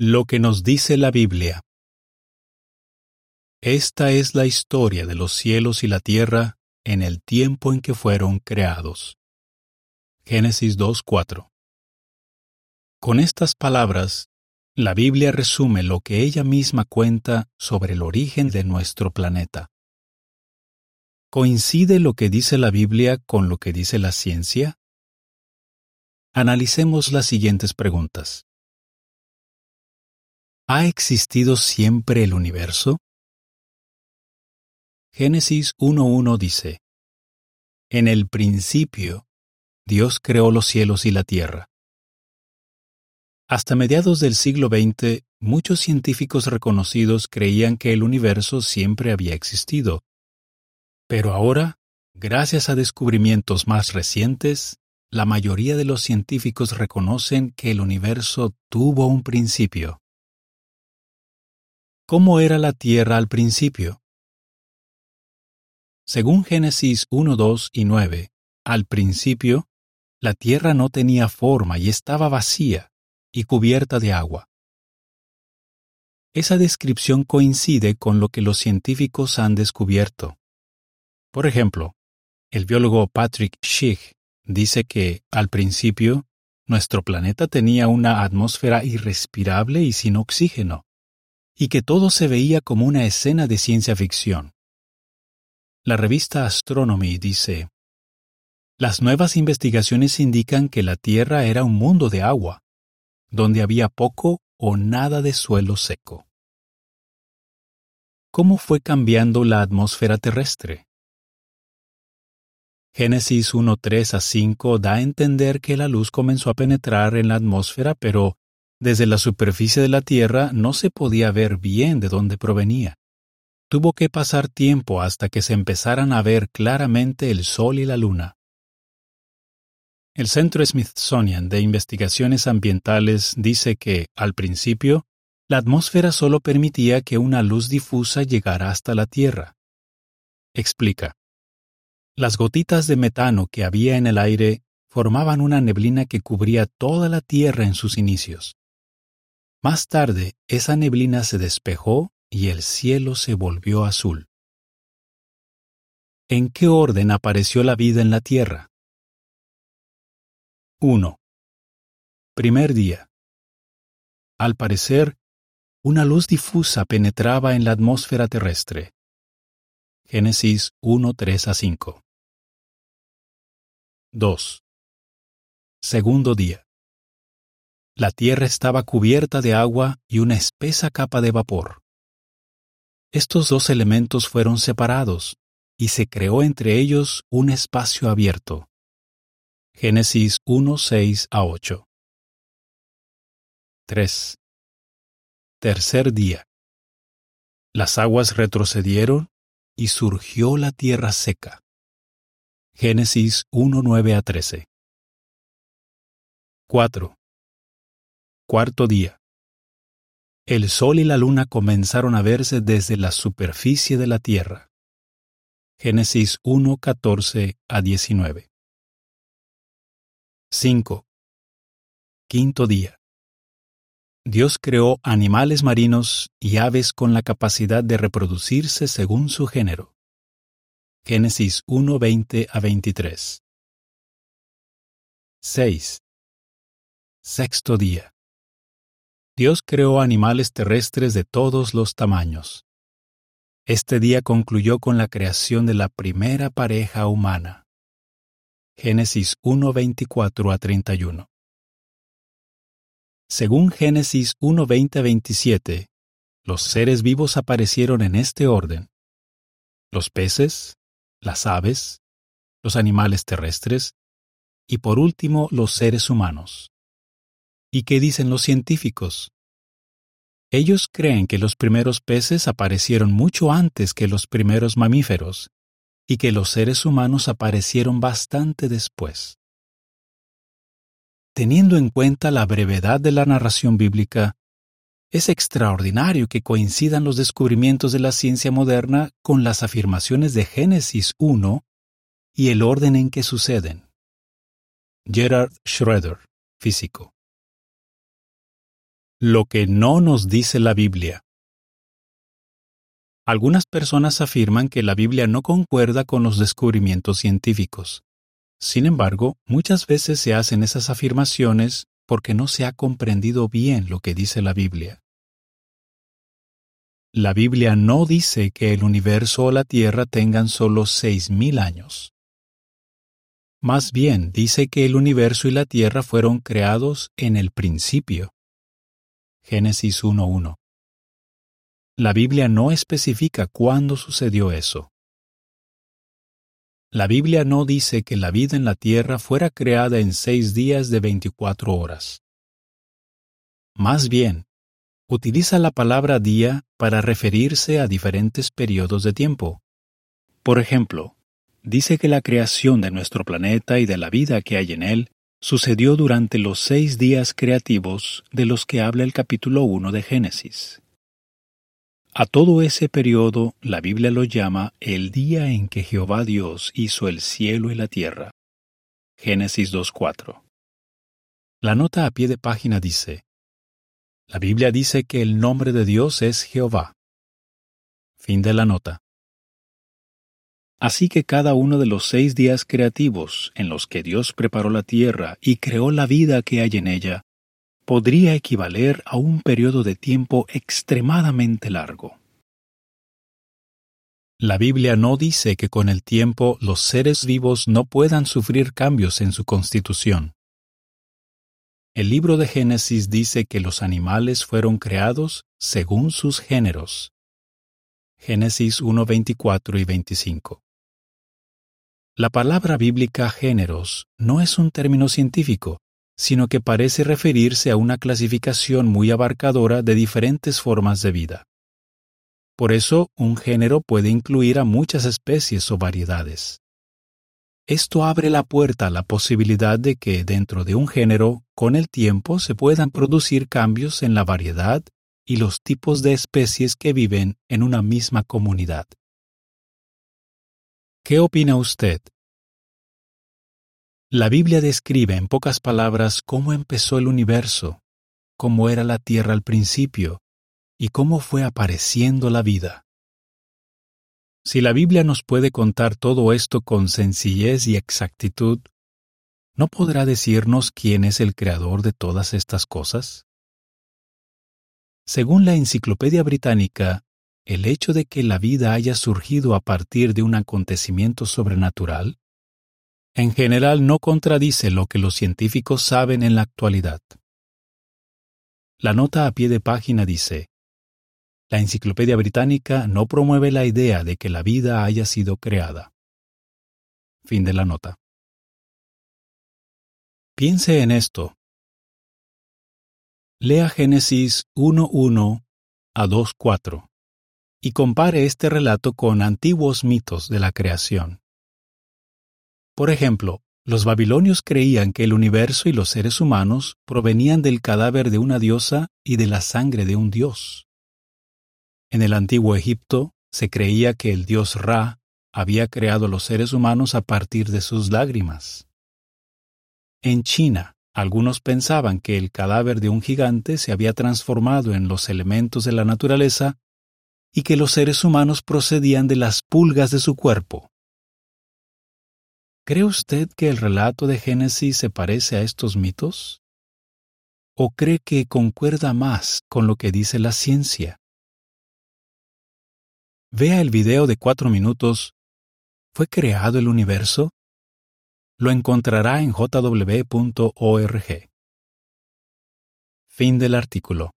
Lo que nos dice la Biblia. Esta es la historia de los cielos y la tierra en el tiempo en que fueron creados. Génesis 2.4 Con estas palabras, la Biblia resume lo que ella misma cuenta sobre el origen de nuestro planeta. ¿Coincide lo que dice la Biblia con lo que dice la ciencia? Analicemos las siguientes preguntas. ¿Ha existido siempre el universo? Génesis 1.1 dice, En el principio, Dios creó los cielos y la tierra. Hasta mediados del siglo XX, muchos científicos reconocidos creían que el universo siempre había existido. Pero ahora, gracias a descubrimientos más recientes, la mayoría de los científicos reconocen que el universo tuvo un principio. ¿Cómo era la Tierra al principio? Según Génesis 1, 2 y 9, al principio, la Tierra no tenía forma y estaba vacía y cubierta de agua. Esa descripción coincide con lo que los científicos han descubierto. Por ejemplo, el biólogo Patrick Schick dice que, al principio, nuestro planeta tenía una atmósfera irrespirable y sin oxígeno y que todo se veía como una escena de ciencia ficción. La revista Astronomy dice, Las nuevas investigaciones indican que la Tierra era un mundo de agua, donde había poco o nada de suelo seco. ¿Cómo fue cambiando la atmósfera terrestre? Génesis 1.3 a 5 da a entender que la luz comenzó a penetrar en la atmósfera, pero desde la superficie de la Tierra no se podía ver bien de dónde provenía. Tuvo que pasar tiempo hasta que se empezaran a ver claramente el Sol y la Luna. El Centro Smithsonian de Investigaciones Ambientales dice que, al principio, la atmósfera solo permitía que una luz difusa llegara hasta la Tierra. Explica. Las gotitas de metano que había en el aire formaban una neblina que cubría toda la Tierra en sus inicios. Más tarde, esa neblina se despejó y el cielo se volvió azul. ¿En qué orden apareció la vida en la tierra? 1. Primer día. Al parecer, una luz difusa penetraba en la atmósfera terrestre. Génesis 1, 3 a 5. 2. Segundo día. La tierra estaba cubierta de agua y una espesa capa de vapor. Estos dos elementos fueron separados, y se creó entre ellos un espacio abierto. Génesis 1, 6 a 8. 3. Tercer día. Las aguas retrocedieron y surgió la tierra seca. Génesis 1, 9 a 13. 4. Cuarto día. El sol y la luna comenzaron a verse desde la superficie de la tierra. Génesis 1, 14 a 19. 5. Quinto día. Dios creó animales marinos y aves con la capacidad de reproducirse según su género. Génesis 1, 20 a 23. 6. Sexto día. Dios creó animales terrestres de todos los tamaños. Este día concluyó con la creación de la primera pareja humana. Génesis 1:24 a 31. Según Génesis 1:20 a 27, los seres vivos aparecieron en este orden. Los peces, las aves, los animales terrestres y por último los seres humanos. ¿Y qué dicen los científicos? Ellos creen que los primeros peces aparecieron mucho antes que los primeros mamíferos y que los seres humanos aparecieron bastante después. Teniendo en cuenta la brevedad de la narración bíblica, es extraordinario que coincidan los descubrimientos de la ciencia moderna con las afirmaciones de Génesis 1 y el orden en que suceden. Gerard Schroeder, físico. Lo que no nos dice la Biblia. Algunas personas afirman que la Biblia no concuerda con los descubrimientos científicos. Sin embargo, muchas veces se hacen esas afirmaciones porque no se ha comprendido bien lo que dice la Biblia. La Biblia no dice que el universo o la Tierra tengan solo mil años. Más bien dice que el universo y la Tierra fueron creados en el principio. Génesis 1.1. La Biblia no especifica cuándo sucedió eso. La Biblia no dice que la vida en la tierra fuera creada en seis días de 24 horas. Más bien, utiliza la palabra día para referirse a diferentes periodos de tiempo. Por ejemplo, dice que la creación de nuestro planeta y de la vida que hay en él sucedió durante los seis días creativos de los que habla el capítulo 1 de Génesis. A todo ese periodo la Biblia lo llama el día en que Jehová Dios hizo el cielo y la tierra. Génesis 2.4. La nota a pie de página dice, La Biblia dice que el nombre de Dios es Jehová. Fin de la nota. Así que cada uno de los seis días creativos en los que Dios preparó la tierra y creó la vida que hay en ella, podría equivaler a un periodo de tiempo extremadamente largo. La Biblia no dice que con el tiempo los seres vivos no puedan sufrir cambios en su constitución. El libro de Génesis dice que los animales fueron creados según sus géneros. Génesis 1, 24 y 25. La palabra bíblica géneros no es un término científico, sino que parece referirse a una clasificación muy abarcadora de diferentes formas de vida. Por eso, un género puede incluir a muchas especies o variedades. Esto abre la puerta a la posibilidad de que dentro de un género, con el tiempo, se puedan producir cambios en la variedad y los tipos de especies que viven en una misma comunidad. ¿Qué opina usted? La Biblia describe en pocas palabras cómo empezó el universo, cómo era la tierra al principio y cómo fue apareciendo la vida. Si la Biblia nos puede contar todo esto con sencillez y exactitud, ¿no podrá decirnos quién es el creador de todas estas cosas? Según la Enciclopedia Británica, el hecho de que la vida haya surgido a partir de un acontecimiento sobrenatural, en general no contradice lo que los científicos saben en la actualidad. La nota a pie de página dice, La Enciclopedia Británica no promueve la idea de que la vida haya sido creada. Fin de la nota. Piense en esto. Lea Génesis 1.1 a 2.4 y compare este relato con antiguos mitos de la creación. Por ejemplo, los babilonios creían que el universo y los seres humanos provenían del cadáver de una diosa y de la sangre de un dios. En el antiguo Egipto se creía que el dios Ra había creado los seres humanos a partir de sus lágrimas. En China, algunos pensaban que el cadáver de un gigante se había transformado en los elementos de la naturaleza y que los seres humanos procedían de las pulgas de su cuerpo. ¿Cree usted que el relato de Génesis se parece a estos mitos? ¿O cree que concuerda más con lo que dice la ciencia? Vea el video de cuatro minutos ¿Fue creado el universo? Lo encontrará en jw.org. Fin del artículo.